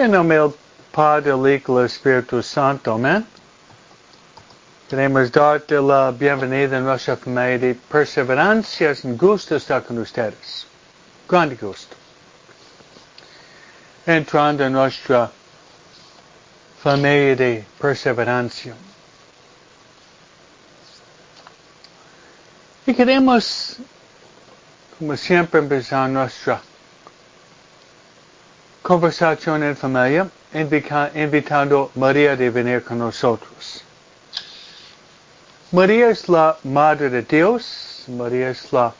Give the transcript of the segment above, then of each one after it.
En nombre del Padre, del Hijo y del Espíritu Santo. Amén. Queremos darte la bienvenida a nuestra familia perseverancia. Es un gusto estar con ustedes. Grande gusto. Entrando en nuestra familia de perseverancia. Y queremos, como siempre, empezar nuestra conversación en familia, invitando a María de venir con nosotros. María es la Madre de Dios, María es la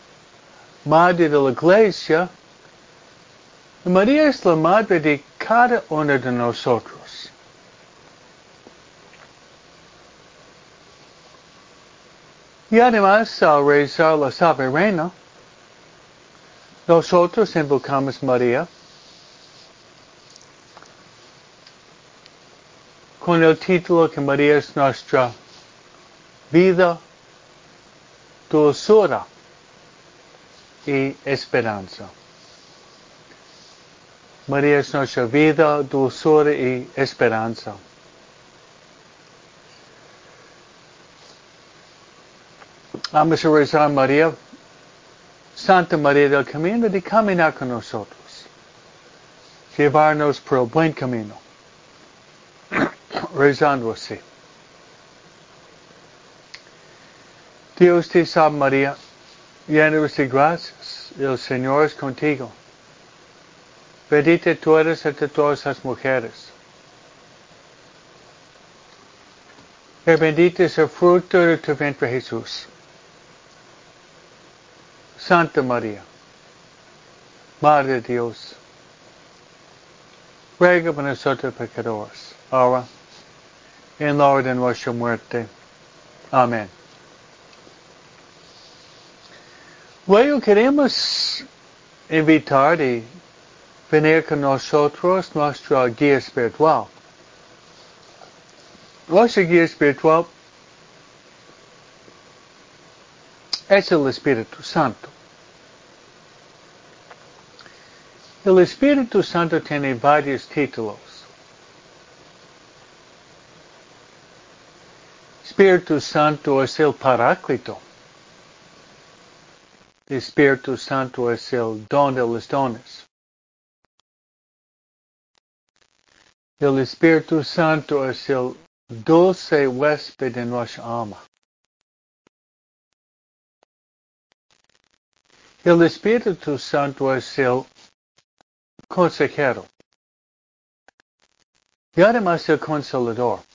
Madre de la Iglesia, María es la Madre de cada uno de nosotros. Y además, al rezar la Salve Reina, nosotros invocamos María con el título que María es nuestra vida, dulzura y esperanza. María es nuestra vida, dulzura y esperanza. Vamos a rezar María, Santa María del Camino, de caminar con nosotros, llevarnos por el buen camino, rezando así. Dios te salve María, llena de gracias, el Señor es contigo. Bendita tú eres entre todas las mujeres. Y bendito es el fruto de tu vientre Jesús. Santa María, Madre de Dios, ruega por nosotros pecadores, ahora la hora de nuestra muerte. Amén. Luego queremos invitar y venir con nosotros nuestra guía espiritual. Nuestra guía espiritual es el Espíritu Santo. El Espíritu Santo tiene varios títulos. Espíritu Santo es el Paráclito. El Espíritu Santo es el don de los dones. El Espíritu Santo es el dulce huésped de nuestra alma. El Espíritu Santo es el consejero. Y además el consolador.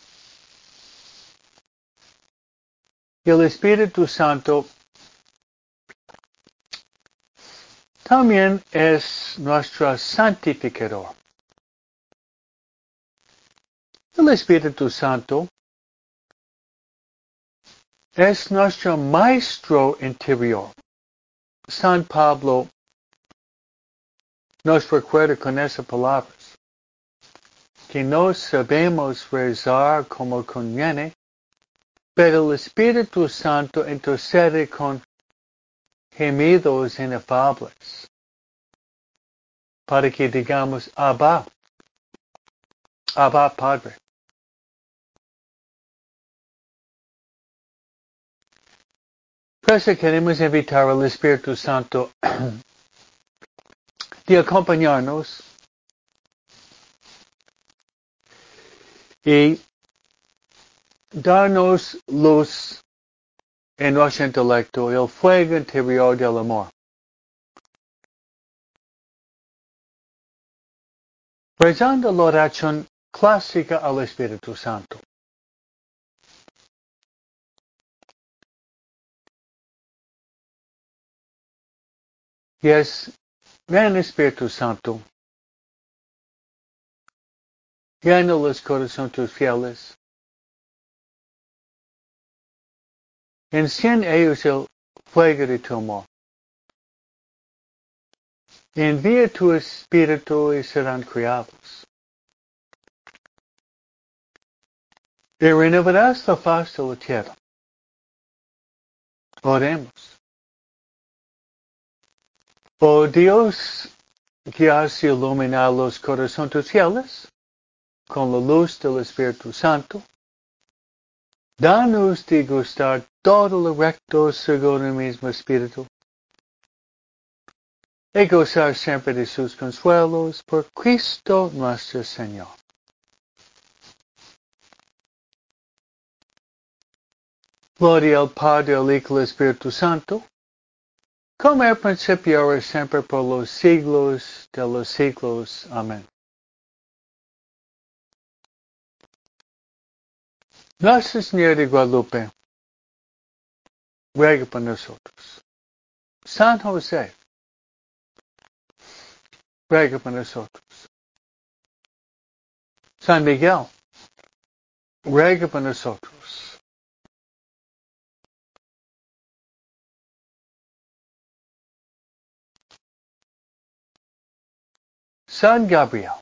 El Espíritu Santo también es nuestro santificador. El Espíritu Santo es nuestro maestro interior. San Pablo nos recuerda con esas palabras que no sabemos rezar como conviene, pero el Espíritu Santo intercede con gemidos inefables para que digamos Abba, Abba Padre. Por queremos invitar al Espíritu Santo de acompañarnos y darnos luz en nuestro intelecto, el fuego interior del amor. Rezando la oración clásica al Espíritu Santo. Y es, ven Espíritu Santo, llena los corazones tus fieles, enciende ellos el fuego de tu amor. Envía tu espíritu y serán criados. Y renovarás la faz de la tierra. Oremos. Oh Dios, que has iluminado los corazones fieles, con la luz del Espíritu Santo. Danos de gustar todo lo recto según el mismo Espíritu. Y gozar siempre de sus consuelos por Cristo nuestro Señor. Gloria al Padre, al Hijo y al Espíritu Santo, como al principio ahora siempre por los siglos de los siglos. Amén. Nuestra Señora de Guadalupe, ruega por nosotros. San José, ruega por nosotros. San Miguel, ruega por nosotros. San Gabriel,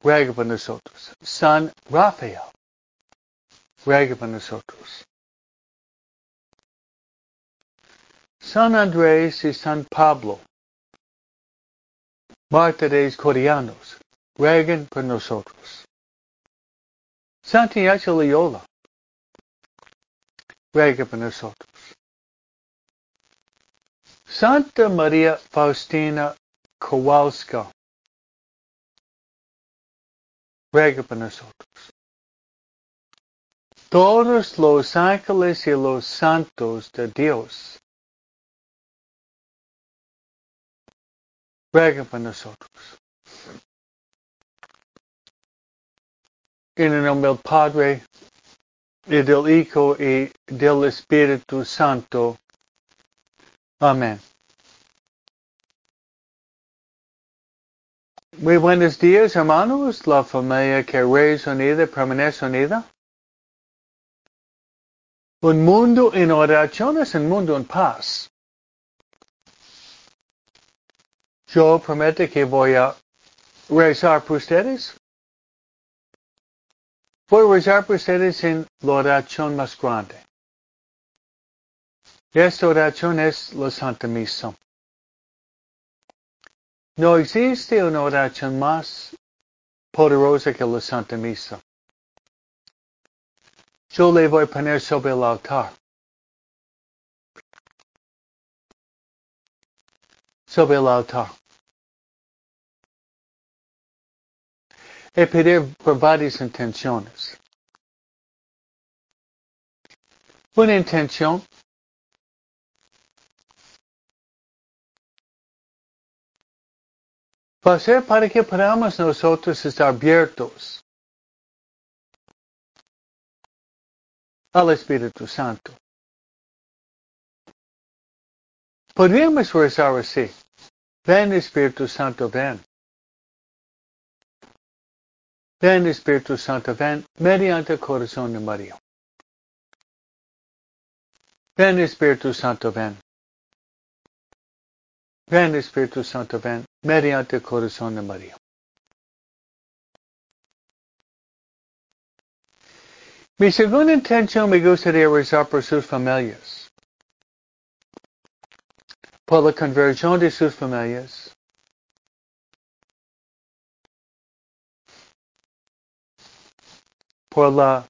ruega por nosotros. San Rafael, ruega por. San Andrés y San Pablo, mártires coreanos, rueguen por nosotros. Santiago Loyola, ruega por nosotros. Santa María Faustina Kowalska, ruega por nosotros. Todos los ángeles y los santos de Dios ruega por nosotros. En el nombre del Padre, del Hijo, y del Espíritu Santo. Amén. Muy buenos días, hermanos. La familia que es unida permanece unida. Un mundo en oración es un mundo en paz. Yo prometo que voy a rezar por ustedes. Voy a rezar por ustedes en la oración más grande. Esta oración es la Santa Misa. No existe una oración más poderosa que la Santa Misa. Yo le voy a poner sobre el altar. Sobre el altar. Y pedir por varias intenciones. Una intención va a ser para que podamos nosotros estar abiertos al Espíritu Santo. Podríamos rezar así. Ven Espíritu Santo, ven. Ven Espíritu Santo, ven mediante el corazón de María. Ven Espíritu Santo, ven. Ven Espíritu Santo, ven mediante el corazón de María. Mi segunda intención me gustaría rezar por sus familias. Por la conversión de sus familias. Por la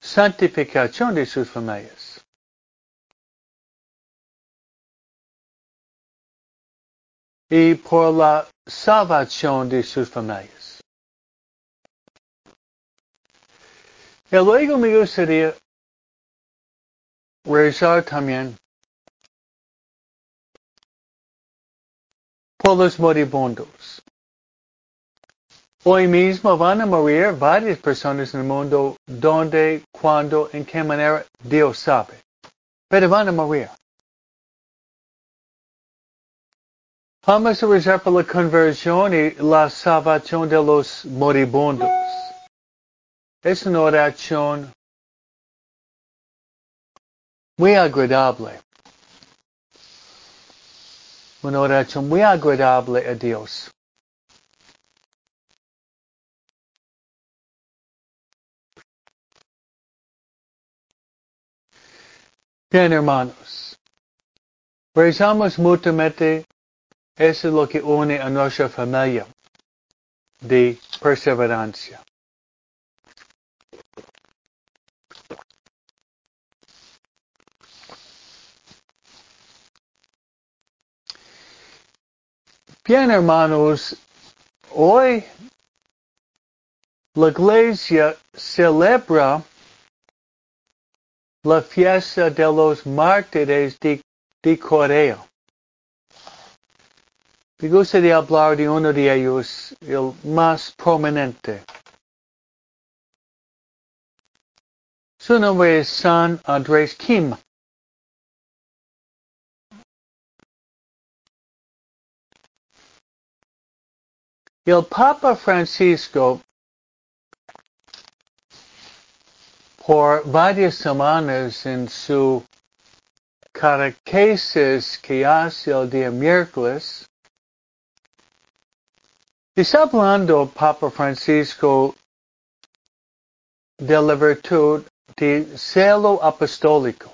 santificación de sus familias. Y por la salvación de sus familias. Y luego me gustaría rezar también por los moribundos. Hoy mismo van a morir varias personas en el mundo donde, cuándo, en qué manera, Dios sabe. Pero van a morir. Vamos a rezar por la conversión y la salvación de los moribundos. Es una oración muy agradable. Una oración muy agradable a Dios. Bien, hermanos. Rezamos mutuamente. Eso es lo que une a nuestra familia. de perseverancia. Bien, hermanos, hoy la iglesia celebra la fiesta de los mártires de, de Corea. Me gustaría hablar de uno de ellos, el más prominente. Su nombre es San Andrés Kim. El Papa Francisco por varias semanas en su catequesis que hace el día miércoles, está hablando Papa Francisco de la virtud de celo apostólico.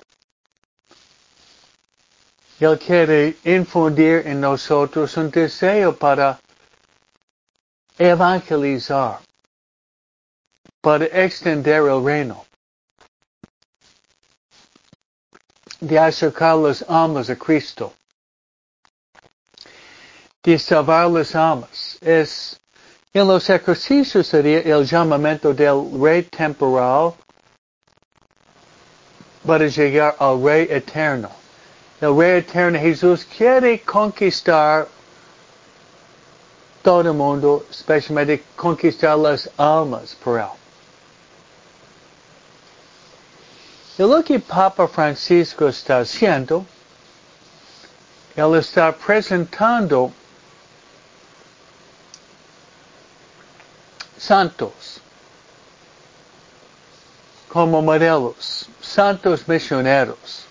Él quiere infundir en nosotros un deseo para evangelizar, para extender el reino. de acercar las almas a Cristo, de salvar las almas. Es, en los ejercicios sería el llamamiento del rey temporal para llegar al rey eterno. El rey eterno Jesús quiere conquistar todo el mundo, especialmente conquistar las almas por él. Y lo que Papa Francisco está haciendo, él está presentando santos como modelos, santos misioneros.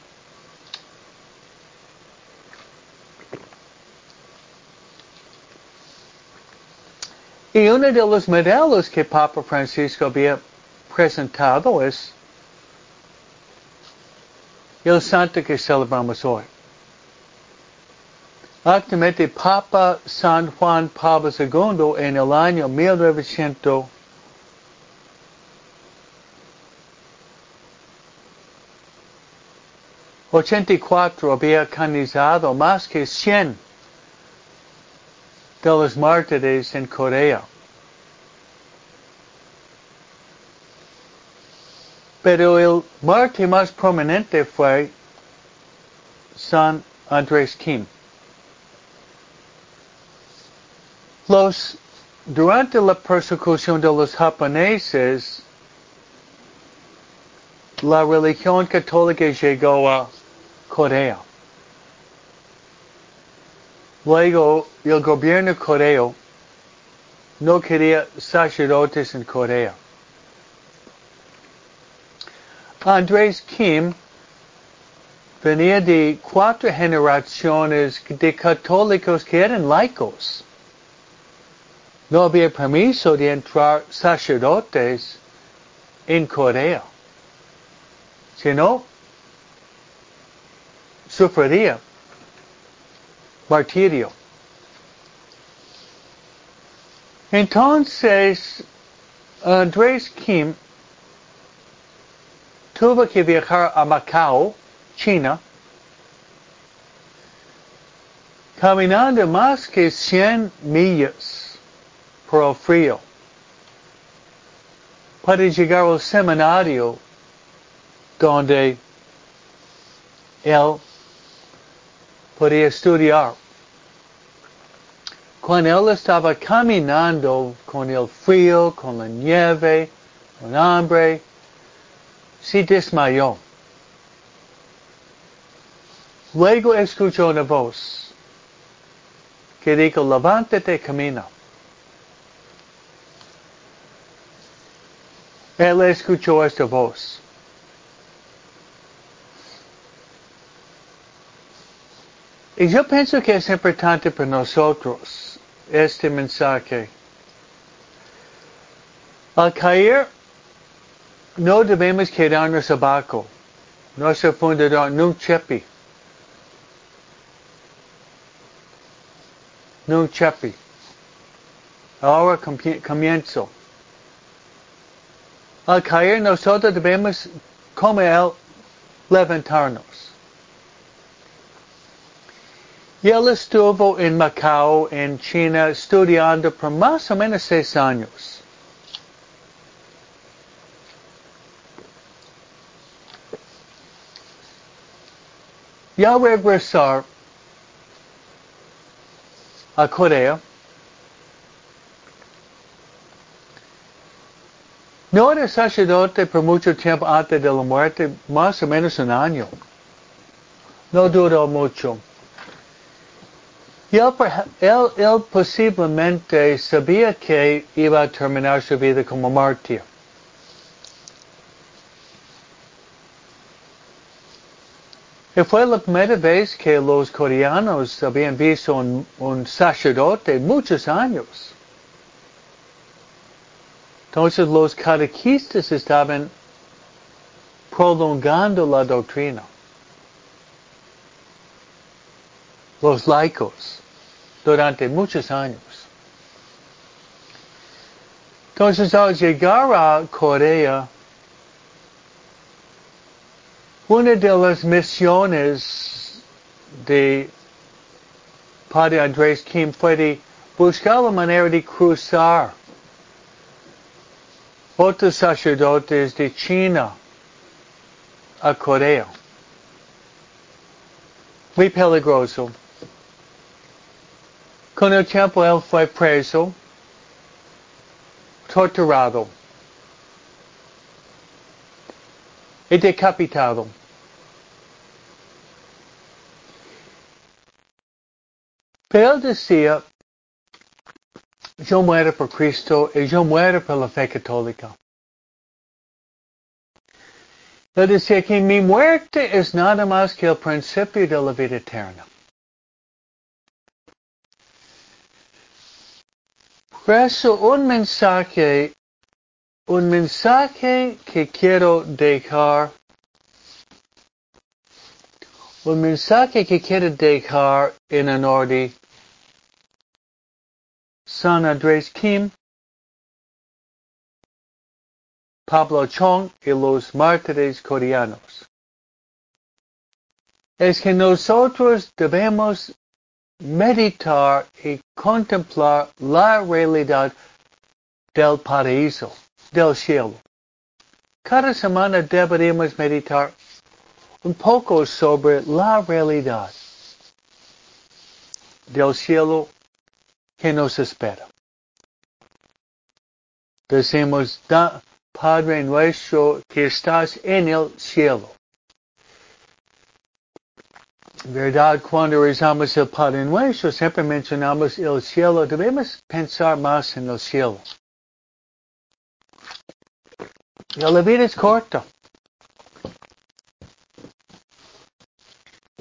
Y uno de los modelos que Papa Francisco había presentado es el santo que celebramos hoy. Actualmente Papa San Juan Pablo II en el año 1984 había canonizado más que 100 de los mártires en Corea. Pero el mártir más prominente fue San Andrés Kim. Los, durante la persecución de los japoneses, la religión católica llegó a Corea. Luego, el gobierno coreo no quería sacerdotes en Corea. Andrés Kim venía de cuatro generaciones de católicos que eran laicos. No había permiso de entrar sacerdotes en Corea. Si no, sufriría martirio. Entonces, Andrés Kim tuvo que viajar a Macao, China, caminando más que 100 millas por el frío para llegar al seminario donde él podía estudiar. Cuando él estaba caminando con el frío, con la nieve, con hambre, se desmayó. Luego escuchó una voz que dijo, levántate, camina. Él escuchó esta voz. Y yo pienso que es importante para nosotros este mensaje. Al caer no debemos quedarnos abajo. Nuestro fundador Nunchepi. Nunchepi. ahora comienzo. Al caer nosotros debemos como él levantarnos. Y él estuvo en Macao, en China, estudiando por más o menos seis años. Y al regresar a Corea, no era sacerdote por mucho tiempo antes de la muerte, más o menos un año. No duró mucho. Y él, él, posiblemente sabía que iba a terminar su vida como mártir. Y fue la primera vez que los coreanos habían visto un, un sacerdote muchos años. Entonces los catequistas estaban prolongando la doctrina. Los laicos durante muchos años. Entonces al llegar a Corea, una de las misiones de Padre Andrés Kim fue de buscar la manera de cruzar otros sacerdotes de China a Corea. Muy peligroso. Con el tiempo él fue preso, torturado y decapitado. Pero él decía, yo muero por Cristo y yo muero por la fe católica. Él decía que mi muerte es nada más que el principio de la vida eterna. Por eso un mensaje, un mensaje que quiero dejar, un mensaje que quiero dejar en honor de San Andrés Kim, Pablo Chong y los mártires coreanos. Es que nosotros debemos meditar y contemplar la realidad del paraíso, del cielo. Cada semana deberíamos meditar un poco sobre la realidad del cielo que nos espera. Decimos, Padre nuestro que estás en el cielo. ¿Verdad? Cuando rezamos el Padre siempre mencionamos el cielo. Debemos pensar más en el cielo. la vida es corta.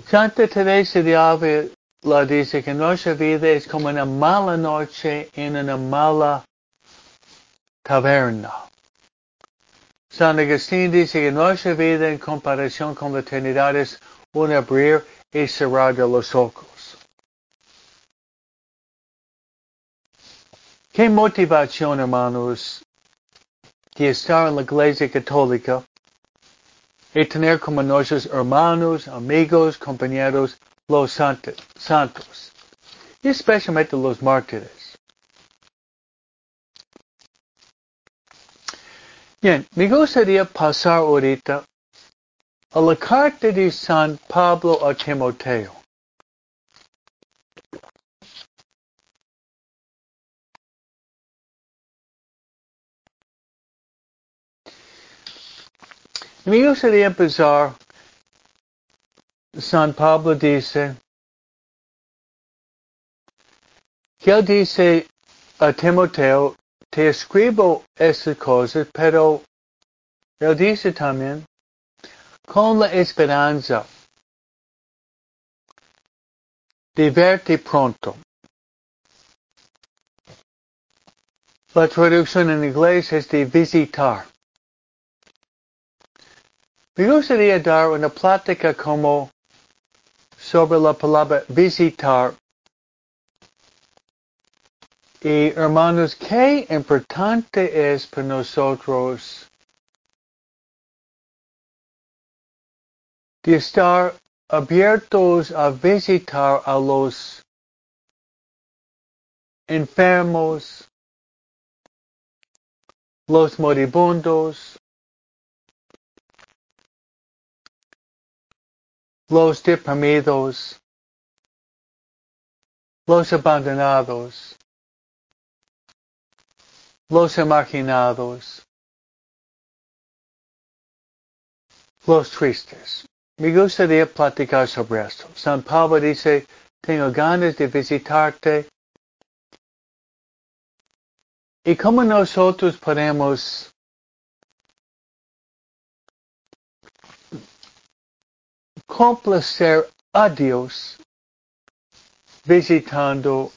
Santa Teresa de Ávila dice que nuestra vida es como una mala noche en una mala taberna. San Agustín dice que nuestra vida en comparación con la eternidad es un abrir y cerrar de los ojos. ¿Qué motivación, hermanos, de estar en la Iglesia Católica y tener como nuestros hermanos, amigos, compañeros, los santos, y especialmente los mártires? Bien, me gustaría pasar ahorita a la carta de San Pablo a Timoteo. Me gustaría empezar. San Pablo dice que dice a Timoteo te escribo estas cosas, pero él dice también, con la esperanza de verte pronto. La traducción en inglés es de visitar. Me gustaría dar una plática como sobre la palabra visitar Y hermanos, qué importante es para nosotros de estar abiertos a visitar a los enfermos, los moribundos, los deprimidos, los abandonados, los imaginados, los tristes. Me gustaría platicar sobre esto. San Pablo dice, tengo ganas de visitarte. Y cómo nosotros podemos complacer a Dios visitando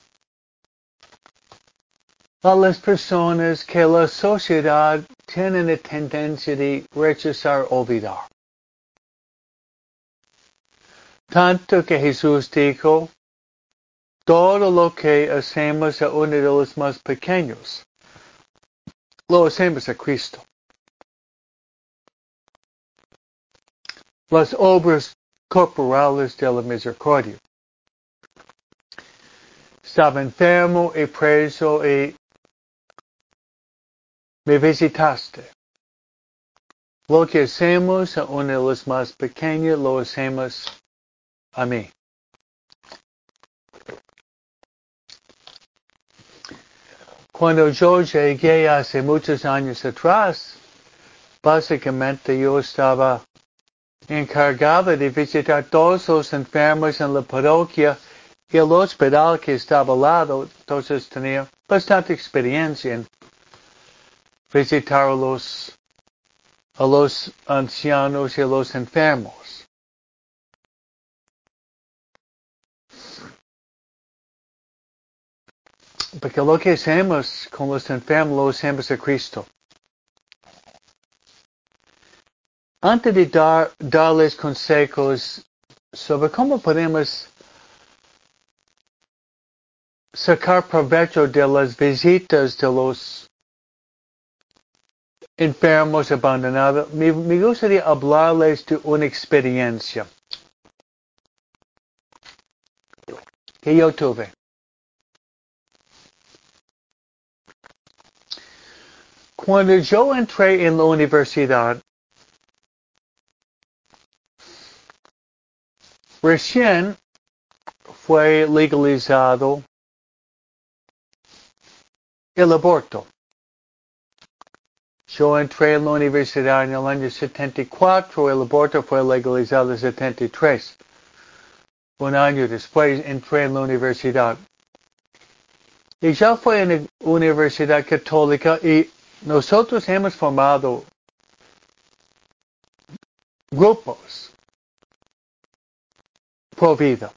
a las personas que la sociedad tiene la tendencia de rechazar olvidar. Tanto que Jesús dijo, todo lo que hacemos a uno de los más pequeños, lo hacemos a Cristo. Las obras corporales de la misericordia. Estaba enfermo y preso y me visitaste. Lo que hacemos a uno de los más pequeños lo hacemos a mí. Cuando yo llegué hace muchos años atrás, básicamente yo estaba encargado de visitar todos los enfermos en la parroquia y el hospital que estaba al lado, entonces tenía bastante experiencia en visitar a los, a los ancianos y a los enfermos. Porque lo que hacemos con los enfermos lo hacemos a Cristo. Antes de dar, darles consejos sobre cómo podemos sacar provecho de las visitas de los enfermos abandonados, me, me gustaría hablarles de una experiencia que yo tuve. Cuando yo entré en la universidad, recién fue legalizado el aborto. Yo entré en la universidad en el año 74, el aborto fue legalizado en 73. Un año después entré en la universidad. Y ya fue en la universidad católica y nosotros hemos formado grupos pro vida.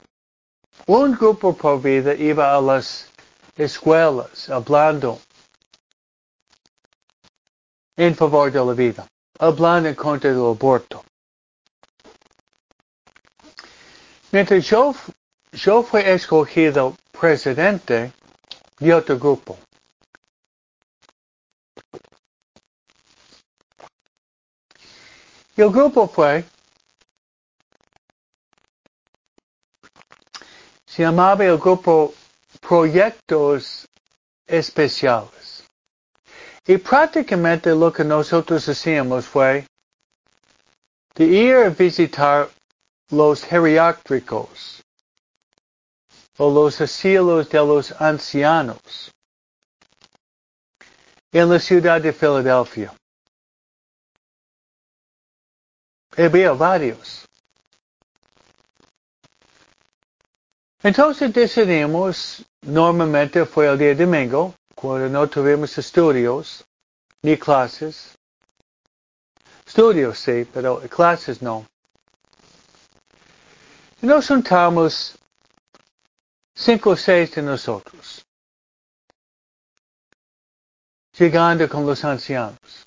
Un grupo pro vida iba a las escuelas hablando en favor de la vida, hablando en contra del aborto. Mientras yo, yo fui escogido presidente de otro grupo. Y el grupo fue, se llamaba el grupo Proyectos Especiales. Y prácticamente lo que nosotros hacíamos fue de ir a visitar los geriátricos o los asilos de los ancianos en la ciudad de Filadelfia. Había varios. Entonces decidimos, normalmente fue el día domingo, cuando no tuvimos estudios, ni clases. Estudios sí, pero clases no. Y nos juntamos cinco o seis de nosotros, llegando con los ancianos.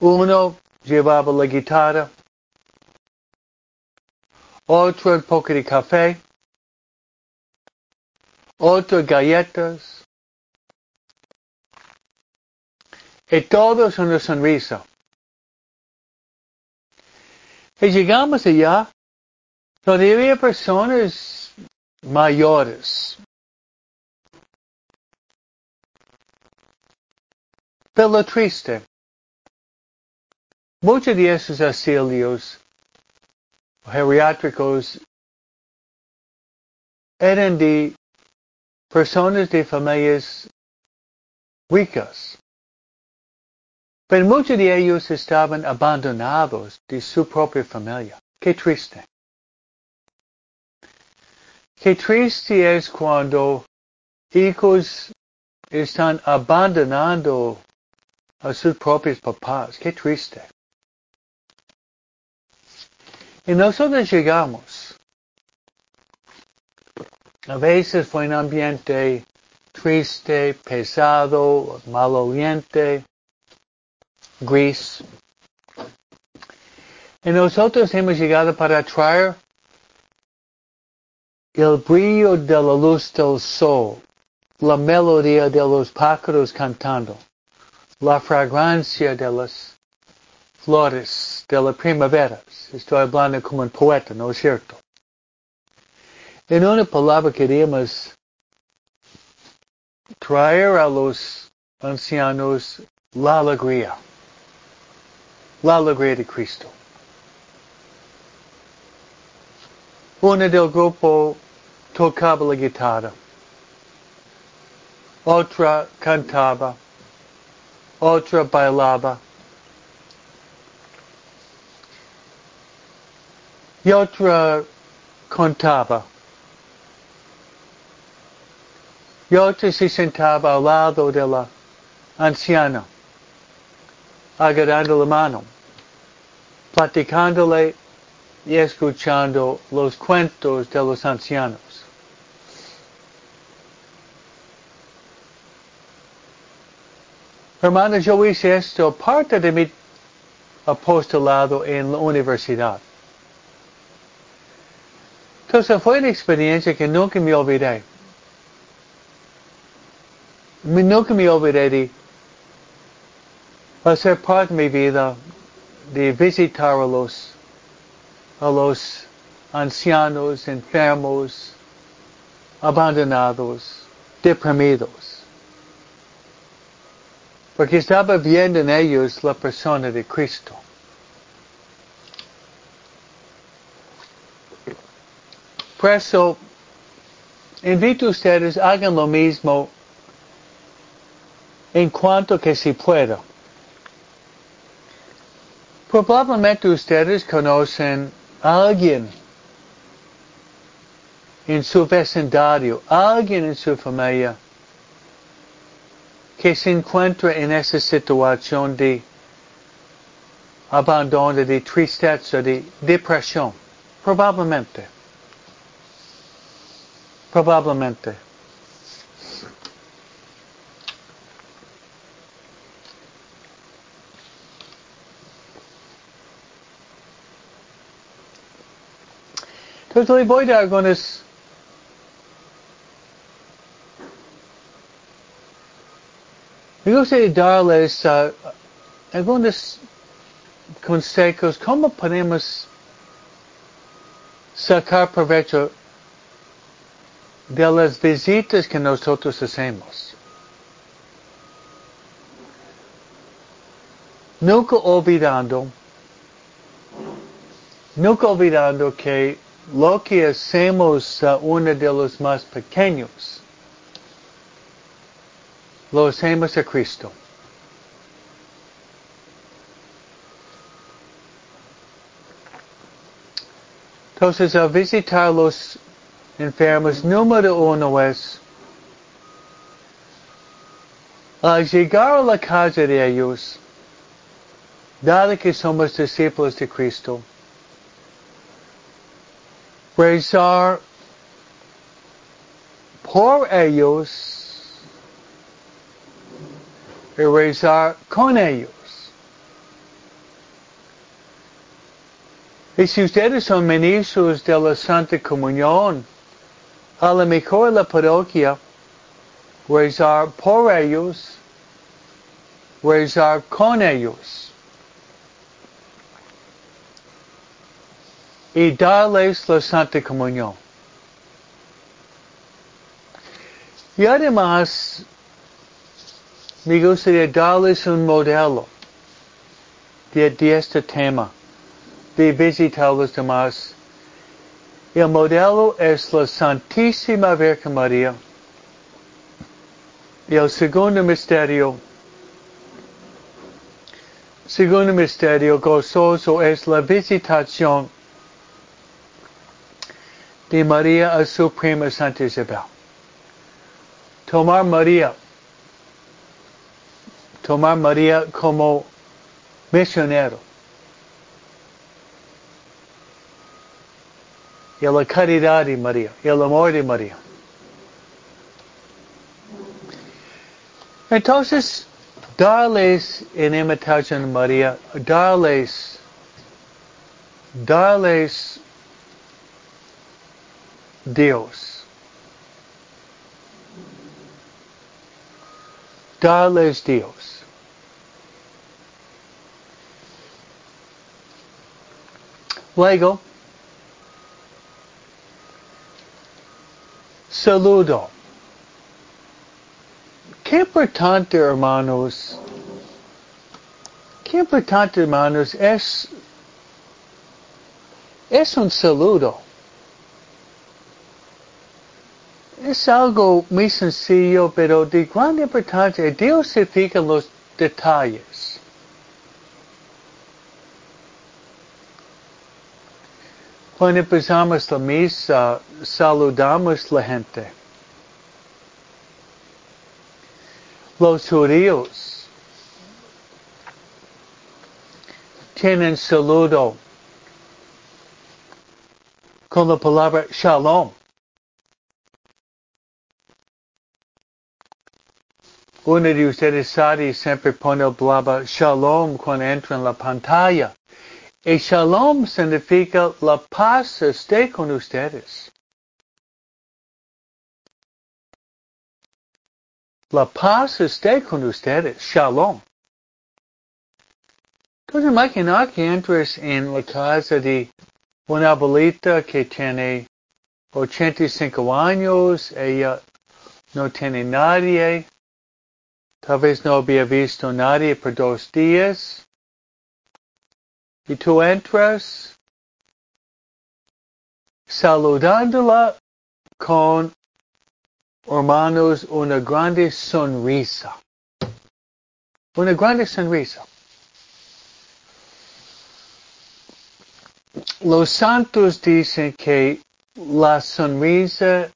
Uno llevaba la guitarra, otro un poco de café, otros galletas, y todos una sonrisa. Y llegamos allá, donde había personas mayores. Pero triste, muchos de esos asilios geriátricos eran de personas de familias ricas. Pero muchos de ellos estaban abandonados de su propia familia. Qué triste. Qué triste es cuando hijos están abandonando a sus propios papás. Qué triste. Y nosotros llegamos. A veces fue un ambiente triste, pesado, maloliente gris. Y nosotros hemos llegado para traer el brillo de la luz del sol, la melodía de los pájaros cantando, la fragancia de las flores de la primavera. Estoy hablando como un poeta, ¿no es cierto? En una palabra queremos traer a los ancianos la alegría la alegría de Cristo. Una del grupo tocaba la guitarra, otra cantaba, otra bailaba, y otra contaba. Y otra se sentaba al lado de la anciana agarrando la mano, platicándole y escuchando los cuentos de los ancianos. Hermanos, yo hice esto parte de mi apostolado en la universidad. Entonces fue una experiencia que nunca me olvidé. Nunca me olvidé de ser parte de mi vida de visitar a los, a los ancianos, enfermos, abandonados, deprimidos. Porque estaba viendo en ellos la persona de Cristo. Por eso, invito a ustedes, hagan lo mismo en cuanto que si pueda. Probablemente ustedes conocen a alguien en su vecindario, alguien en su familia que se encuentra en esa situación de abandono, de tristeza, de depresión. Probablemente. Probablemente. Entonces le voy a dar algunos me gustaría darles uh, algunos consejos cómo podemos sacar provecho de las visitas que nosotros hacemos. Nunca olvidando, nunca olvidando que lo que hacemos a uno de los más pequeños, lo hacemos a Cristo. Entonces, al visitar los enfermos, número uno es, al llegar a la casa de ellos, dado que somos discípulos de Cristo, rezar por ellos y rezar con ellos. Y si ustedes son ministros de la Santa Comunión, a lo mejor la parroquia rezar por ellos, rezar con ellos y darles la Santa Comunión. Y además, me gustaría darles un modelo de, de este tema, de visitar los demás. El modelo es la Santísima Virgen María. Y el segundo misterio, segundo misterio gozoso es la visitación de María a su prima Santa Isabel. Tomar María, tomar María como misionero. Y la caridad de María, y amor de María. Entonces, darles en imitación de María, darles, darles Dios. Darles Dios. Luego, saludo. Qué importante, hermanos, qué importante, hermanos, es, es un saludo. Es algo muy sencillo, pero de gran importancia. Dios se fija en los detalles. Cuando empezamos la misa, saludamos la gente. Los judíos tienen saludo con la palabra shalom. Uno de ustedes sabe siempre pone la palabra shalom cuando entra en la pantalla. Y shalom significa la paz esté con ustedes. La paz esté con ustedes. Shalom. Entonces imagina que entres en la casa de una abuelita que tiene 85 años, ella no tiene nadie, tal vez no había visto nadie por dos días, y tú entras saludándola con hermanos, una grande sonrisa. Una grande sonrisa. Los santos dicen que la sonrisa,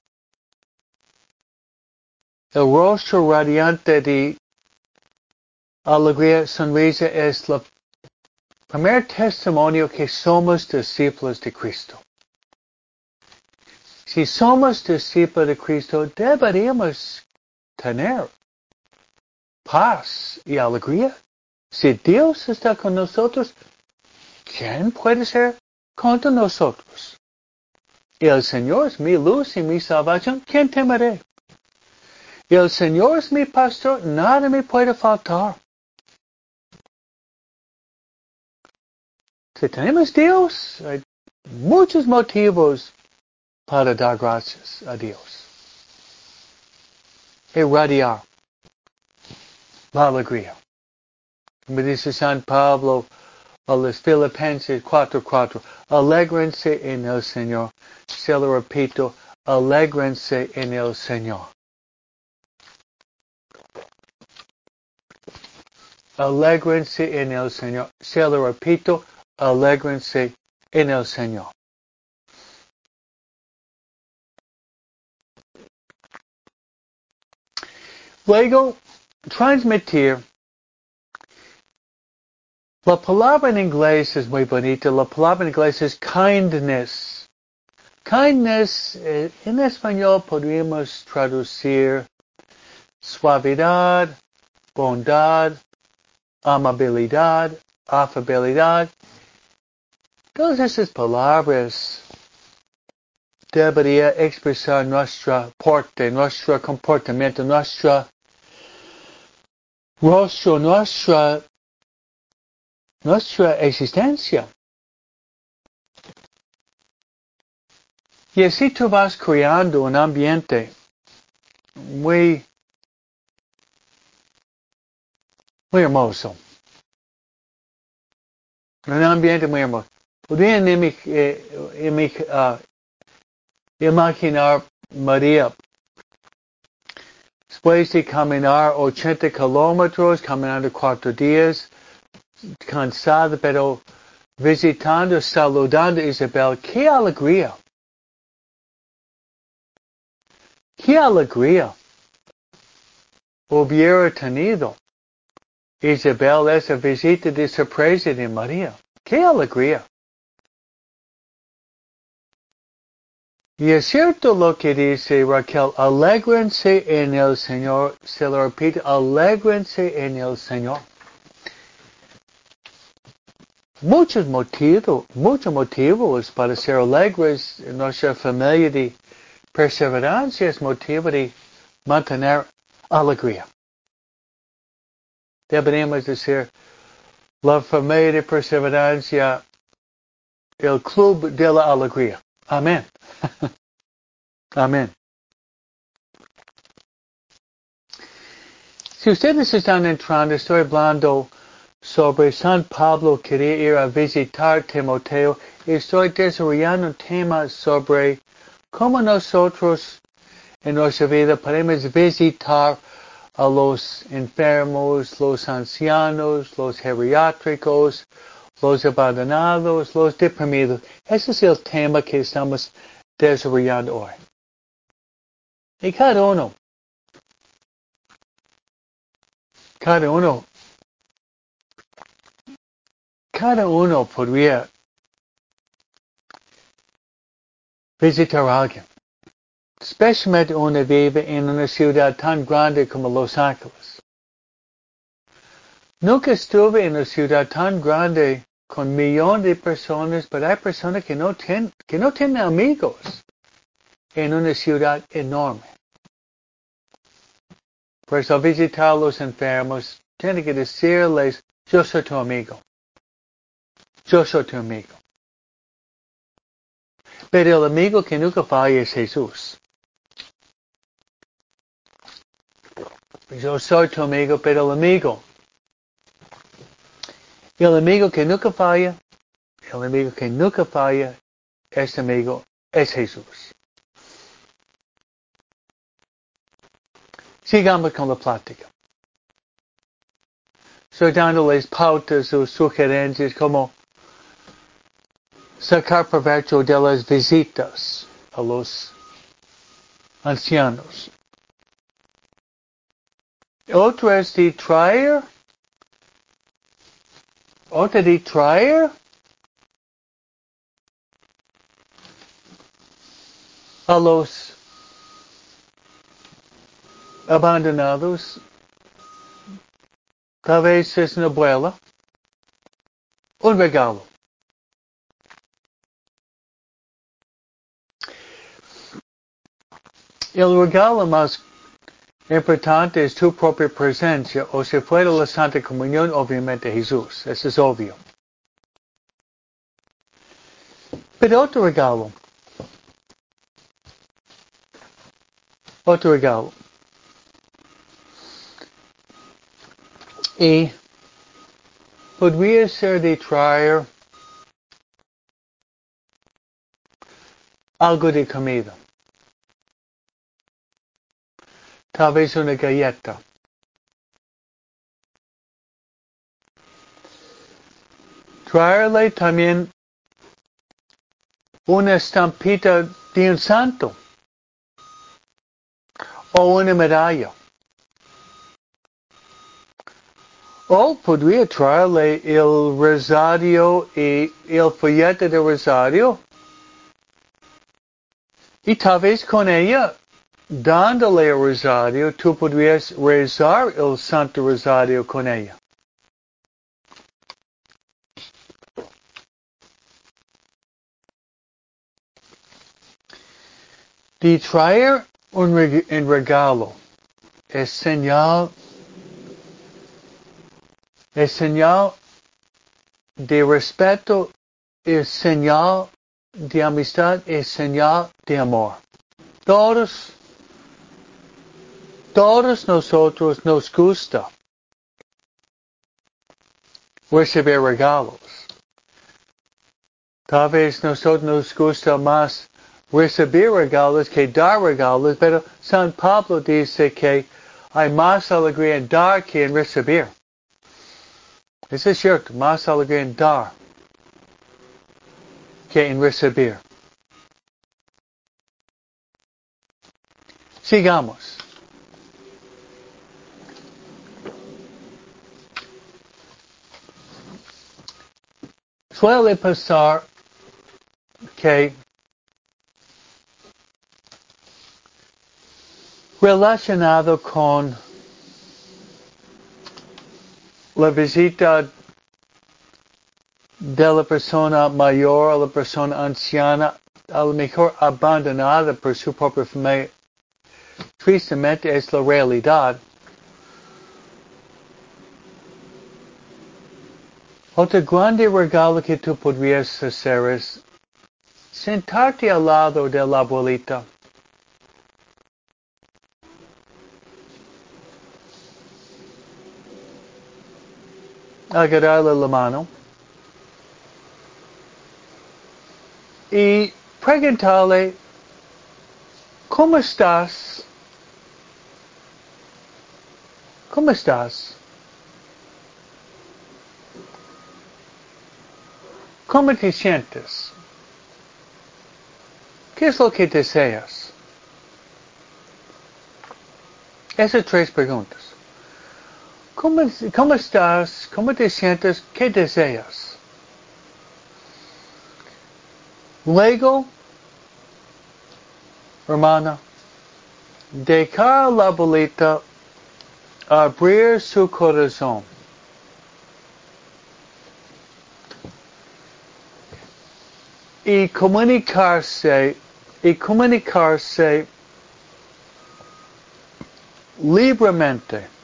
el rostro radiante de alegría, sonrisa es el primer testimonio que somos discípulos de Cristo. Si somos discípulos de Cristo, deberíamos tener paz y alegría. Si Dios está con nosotros, ¿quién puede ser contra nosotros? El Señor es mi luz y mi salvación, ¿quién temeré? El Señor es mi pastor, nada me puede faltar. Si tenemos Dios, hay muchos motivos para dar gracias a Dios. Irradiar la alegría. Me dice San Pablo a los Filipenses 4:4, alégrense en el Señor. Se lo repito, alégrense en el Señor. Alégrense en el Señor. Se lo repito, alégrense en el Señor. Luego, transmitir. La palabra en inglés es muy bonita. La palabra en inglés es kindness. Kindness, eh, en español podríamos traducir suavidad, bondad, amabilidad, afabilidad. Todas esas palabras debería expresar nuestra porte, nuestro comportamiento, nuestra rostro, nuestra, nuestra existencia. Y así tú vas creando un ambiente muy, muy hermoso. Un ambiente muy hermoso. Podrían eh, uh, imaginar María después de caminar 80 kilómetros, caminando cuatro días, cansada, pero visitando, saludando a Isabel. ¡Qué alegría! ¡Qué alegría! Hubiera tenido Isabel esa visita de sorpresa de María. ¡Qué alegría! Y es cierto lo que dice Raquel, alégrense en el Señor, se lo repite, alégrense en el Señor. Muchos motivos, muchos motivos para ser alegres en nuestra familia de perseverancia es motivo de mantener alegría. Deberíamos decir, la familia de perseverancia, el club de la alegría. Amén. Amén. Si ustedes están entrando, estoy hablando sobre San Pablo quería ir a visitar Timoteo estoy desarrollando un tema sobre cómo nosotros en nuestra vida podemos visitar a los enfermos, los ancianos, los geriátricos, los abandonados, los deprimidos. Ese es el tema que estamos desarrollando hoy. Y cada uno, cada uno, cada uno podría visitar a alguien, especialmente uno vive en una ciudad tan grande como Los Ángeles. Nunca estuve en una ciudad tan grande con millones de personas, pero hay personas que no, tienen, que no tienen amigos en una ciudad enorme. Por eso visitar a los enfermos, tiene que decirles, yo soy tu amigo. Yo soy tu amigo. Pero el amigo que nunca falla es Jesús. Yo soy tu amigo, pero el amigo el amigo que nunca falla, el amigo que nunca falla, este amigo es Jesús. Sigamos con la plática. Estoy dándoles pautas o sugerencias como sacar provecho de las visitas a los ancianos. Otro es de traer o te distraer a los abandonados. Tal vez es una abuela. Un regalo. El regalo más importante es tu propia presencia, o si fuera la Santa Comunión, obviamente Jesús, eso es obvio. Pero otro regalo, otro regalo. Y podría ser de traer algo de comida. Tal vez una galleta. Traerle también una estampita de un santo o una medalla. O podría traerle el rosario y el folleto de rosario y tal vez con ella dándole el rosario, tú podrías rezar el Santo Rosario con ella. de traer un regalo es señal es señal de respeto, es señal de amistad, es señal de amor. Todos, todos nosotros nos gusta recibir regalos. Tal vez nosotros nos gusta más recibir regalos que dar regalos, pero San Pablo dice que hay más alegría en dar que en recibir. Es cierto, más alegría en dar que en recibir. Sigamos. Suele pasar. Que relacionado con la visita de la persona mayor a la persona anciana, a lo mejor abandonada por su propia familia, tristemente es la realidad. Otro grande regalo que tú podrías hacer es sentarte al lado de la abuelita agarrarle la mano y preguntarle, ¿cómo estás? ¿Cómo estás? ¿Cómo te sientes? ¿Qué es lo que deseas? Esas tres preguntas. ¿Cómo, ¿Cómo estás? ¿Cómo te sientes? ¿Qué deseas? Luego, hermana, dejar la abuelita abrir su corazón. Y comunicarse, y comunicarse libremente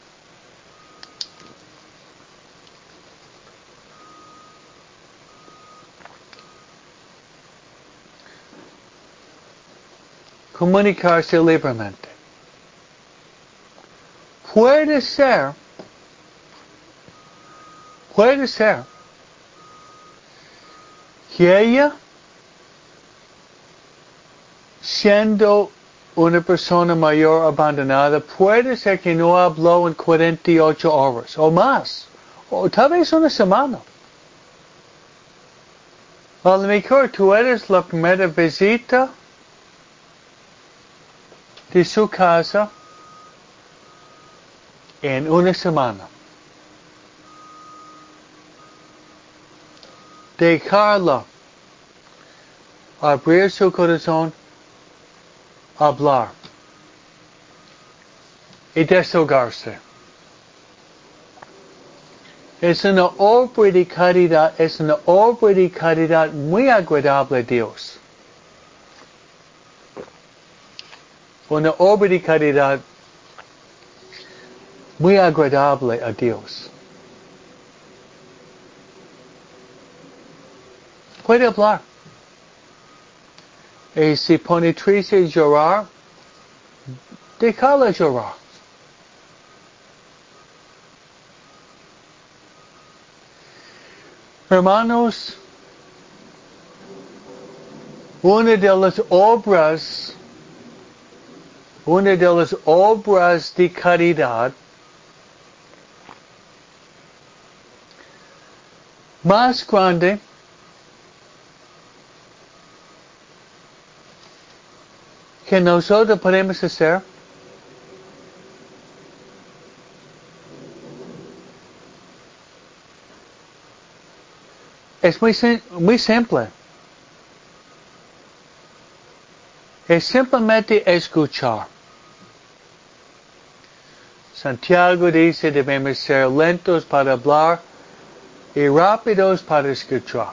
comunicarse libremente. Puede ser, puede ser que ella, siendo una persona mayor abandonada, puede ser que no habló en 48 horas o más, o tal vez una semana. A lo mejor tú eres la primera visita de su casa en una semana. Dejarla abrir su corazón, hablar y desahogarse. Es una obra de caridad, es una obra de caridad muy agradable a Dios. una obra de caridad muy agradable a Dios. Puede hablar. Y si pone triste llorar, déjala llorar. Hermanos, una de las obras una de las obras de caridad más grande que nosotros podemos hacer es muy, muy simple. Es simplemente escuchar. Santiago dice debemos ser lentos para hablar y rápidos para escuchar.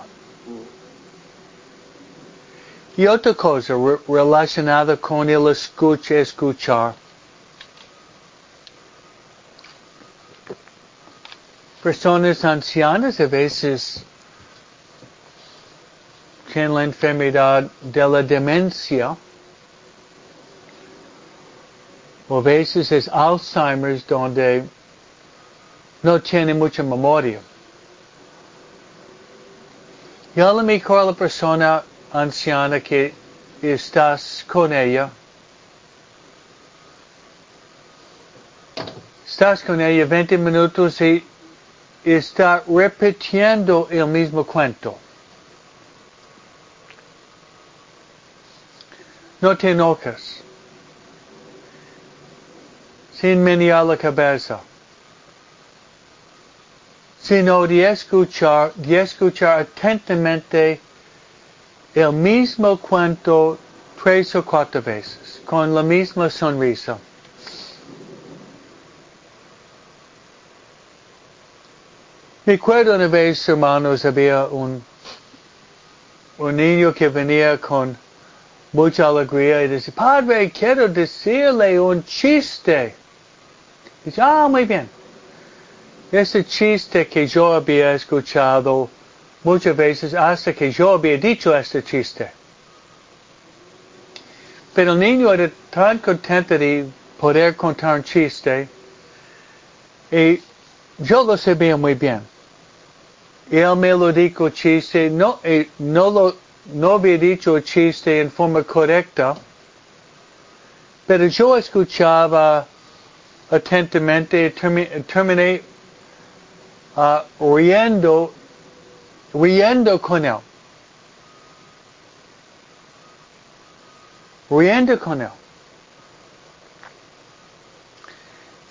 Y otra cosa re relacionada con el escucha, escuchar. Personas ancianas a veces tienen la enfermedad de la demencia. O a veces es Alzheimer's donde no tiene mucha memoria. Y a lo mejor la persona anciana que estás con ella, estás con ella 20 minutos y está repitiendo el mismo cuento. No te enojes. Sin menear la cabeza. Sino de escuchar, de escuchar atentamente el mismo cuento tres o cuatro veces, con la misma sonrisa. Recuerdo una vez, hermanos, había un, un niño que venía con mucha alegría y decía, Padre, quiero decirle un chiste. Dice, ah, muy bien. Ese chiste que yo había escuchado muchas veces hasta que yo había dicho este chiste. Pero el niño era tan contento de poder contar un chiste y yo lo sabía muy bien. Él me lo dijo chiste, no, no, lo, no había dicho chiste en forma correcta, pero yo escuchaba atentamente y terminé uh, riendo él. Riendo con él.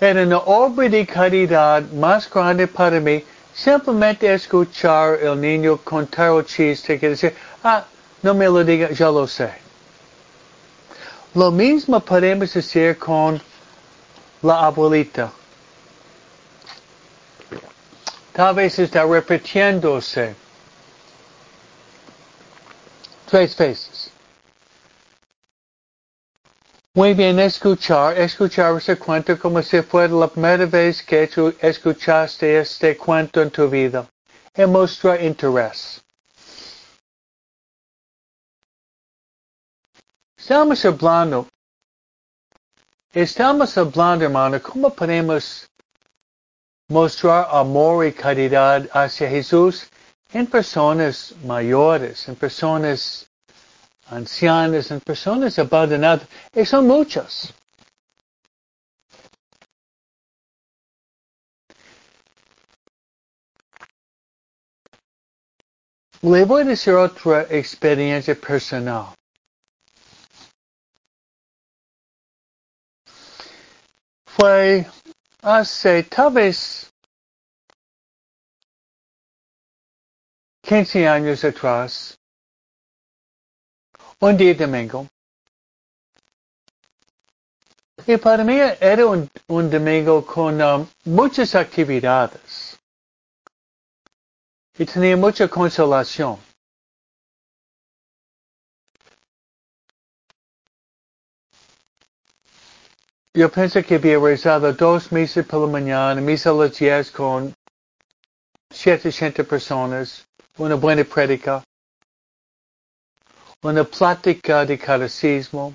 Era una obra de caridad más grande para mí simplemente escuchar el niño contar el chiste que decir, ah, no me lo diga, ya lo sé. Lo mismo podemos decir con la abuelita. Tal vez está repitiéndose tres veces. Muy bien, escuchar, escuchar ese cuento como si fuera la primera vez que tú escuchaste este cuento en tu vida. Y mostrar interés. Estamos hablando, estamos hablando, hermano, cómo podemos mostrar amor y caridad hacia Jesús en personas mayores, en personas ancianas, en personas abandonadas, y eh, son muchas. Le voy a decir otra experiencia personal. Fue hace tal vez 15 años atrás, un día domingo, y para mí era un, un domingo con um, muchas actividades. Y tenía mucha consolación. Yo pensé que había rezado dos misas por la mañana, misa a las 10 con 700 personas, una buena prédica, una plática de catecismo,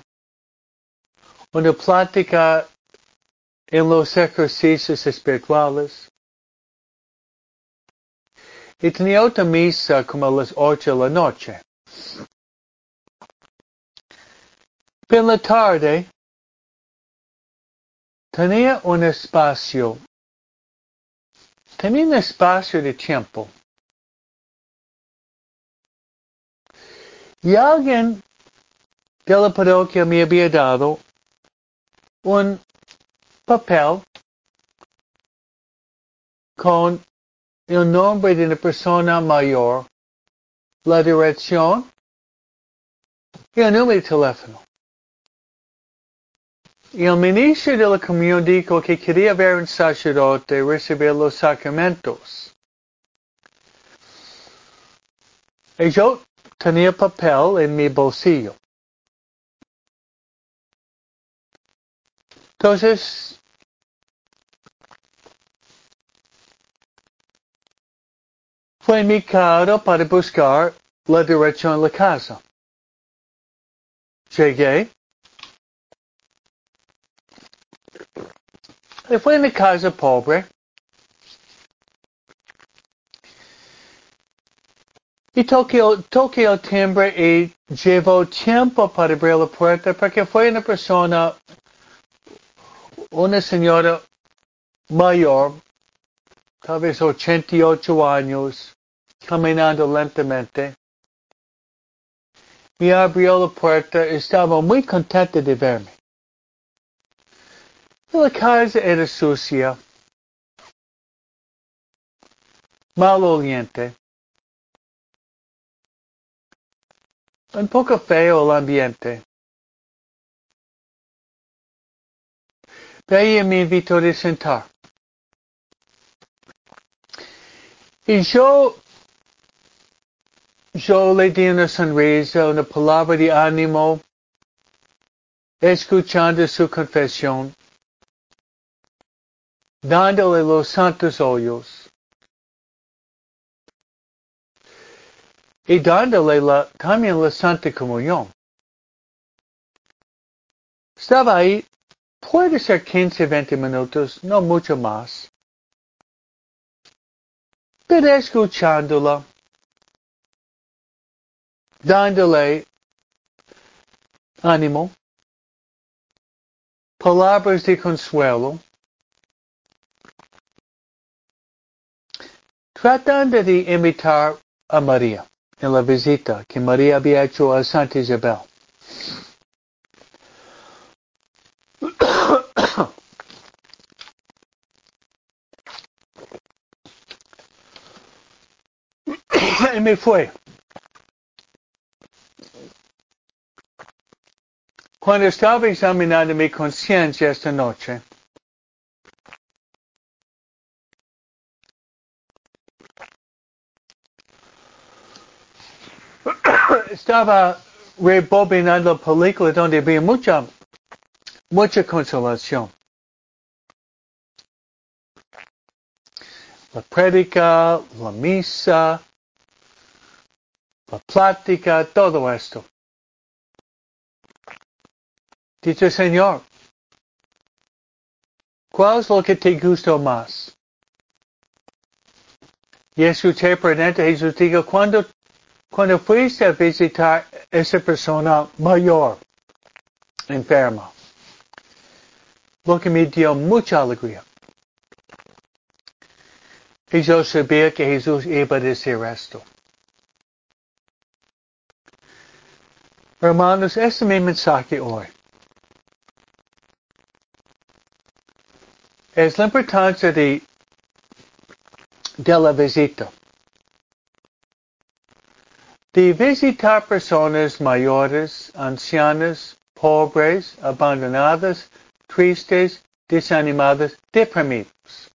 una plática en los ejercicios espirituales. Y tenía otra misa como las 8 de la noche. Pero en la tarde tenía un espacio, tenía un espacio de tiempo Y alguien de la parroquia me había dado un papel con el nombre de una persona mayor, la dirección y el número de teléfono. Y el ministro de la comunión dijo que quería ver un sacerdote recibir los sacramentos. Y yo tenía papel en mi bolsillo. Entonces, fue mi carro para buscar la dirección de la casa. Llegué. Y fue mi casa pobre. Y toqué el timbre y llevó tiempo para abrir la puerta porque fue una persona, una señora mayor, tal vez 88 años, caminando lentamente. Me abrió la puerta y estaba muy contenta de verme. La casa era sucia, maloliente. Un poco feo el ambiente. Pero ella me invitó a sentar. Y yo, yo le di una sonrisa, una palabra de ánimo, escuchando su confesión, dándole los santos hoyos. Y dándole la, también la Santa Comunión. Estaba ahí, puede ser 15, 20 minutos, no mucho más. Pero escuchándola, dándole ánimo, palabras de consuelo, tratando de imitar a María en la visita que María había hecho a Santa Isabel. y me fue. Cuando estaba examinando mi conciencia esta noche, estaba rebobinando la película donde había mucha, mucha consolación. La prédica, la misa, la plática, todo esto. Dice Señor, ¿cuál es lo que te gustó más? Y escuché dentro Jesús dijo, cuando cuando fuiste a visitar esa persona mayor, enferma, lo que me dio mucha alegría. Y yo sabía que Jesús iba a decir esto. Hermanos, este es mi mensaje hoy. Es la importancia de, de la visita de visitar personas mayores, ancianas, pobres, abandonadas, tristes, desanimadas, deprimidos.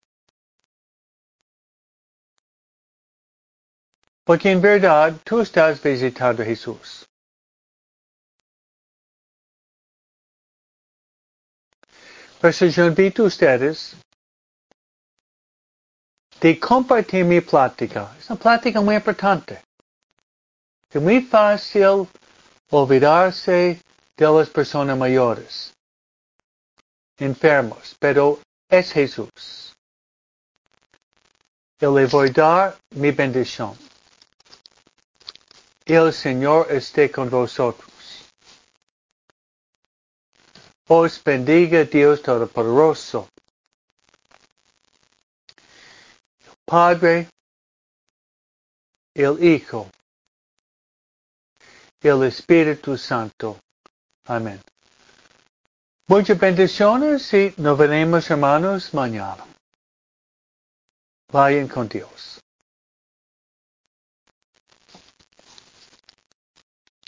Porque en verdad tú estás visitando a Jesús. Pues yo invito a ustedes de compartir mi plática. Es una plática muy importante. Es muy fácil olvidarse de las personas mayores, enfermos, pero es Jesús. Yo le voy a dar mi bendición. El Señor esté con vosotros. Os bendiga Dios Todopoderoso. El Padre, el Hijo el Espíritu Santo. Amén. Muchas bendiciones y nos veremos hermanos mañana. Vayan con Dios.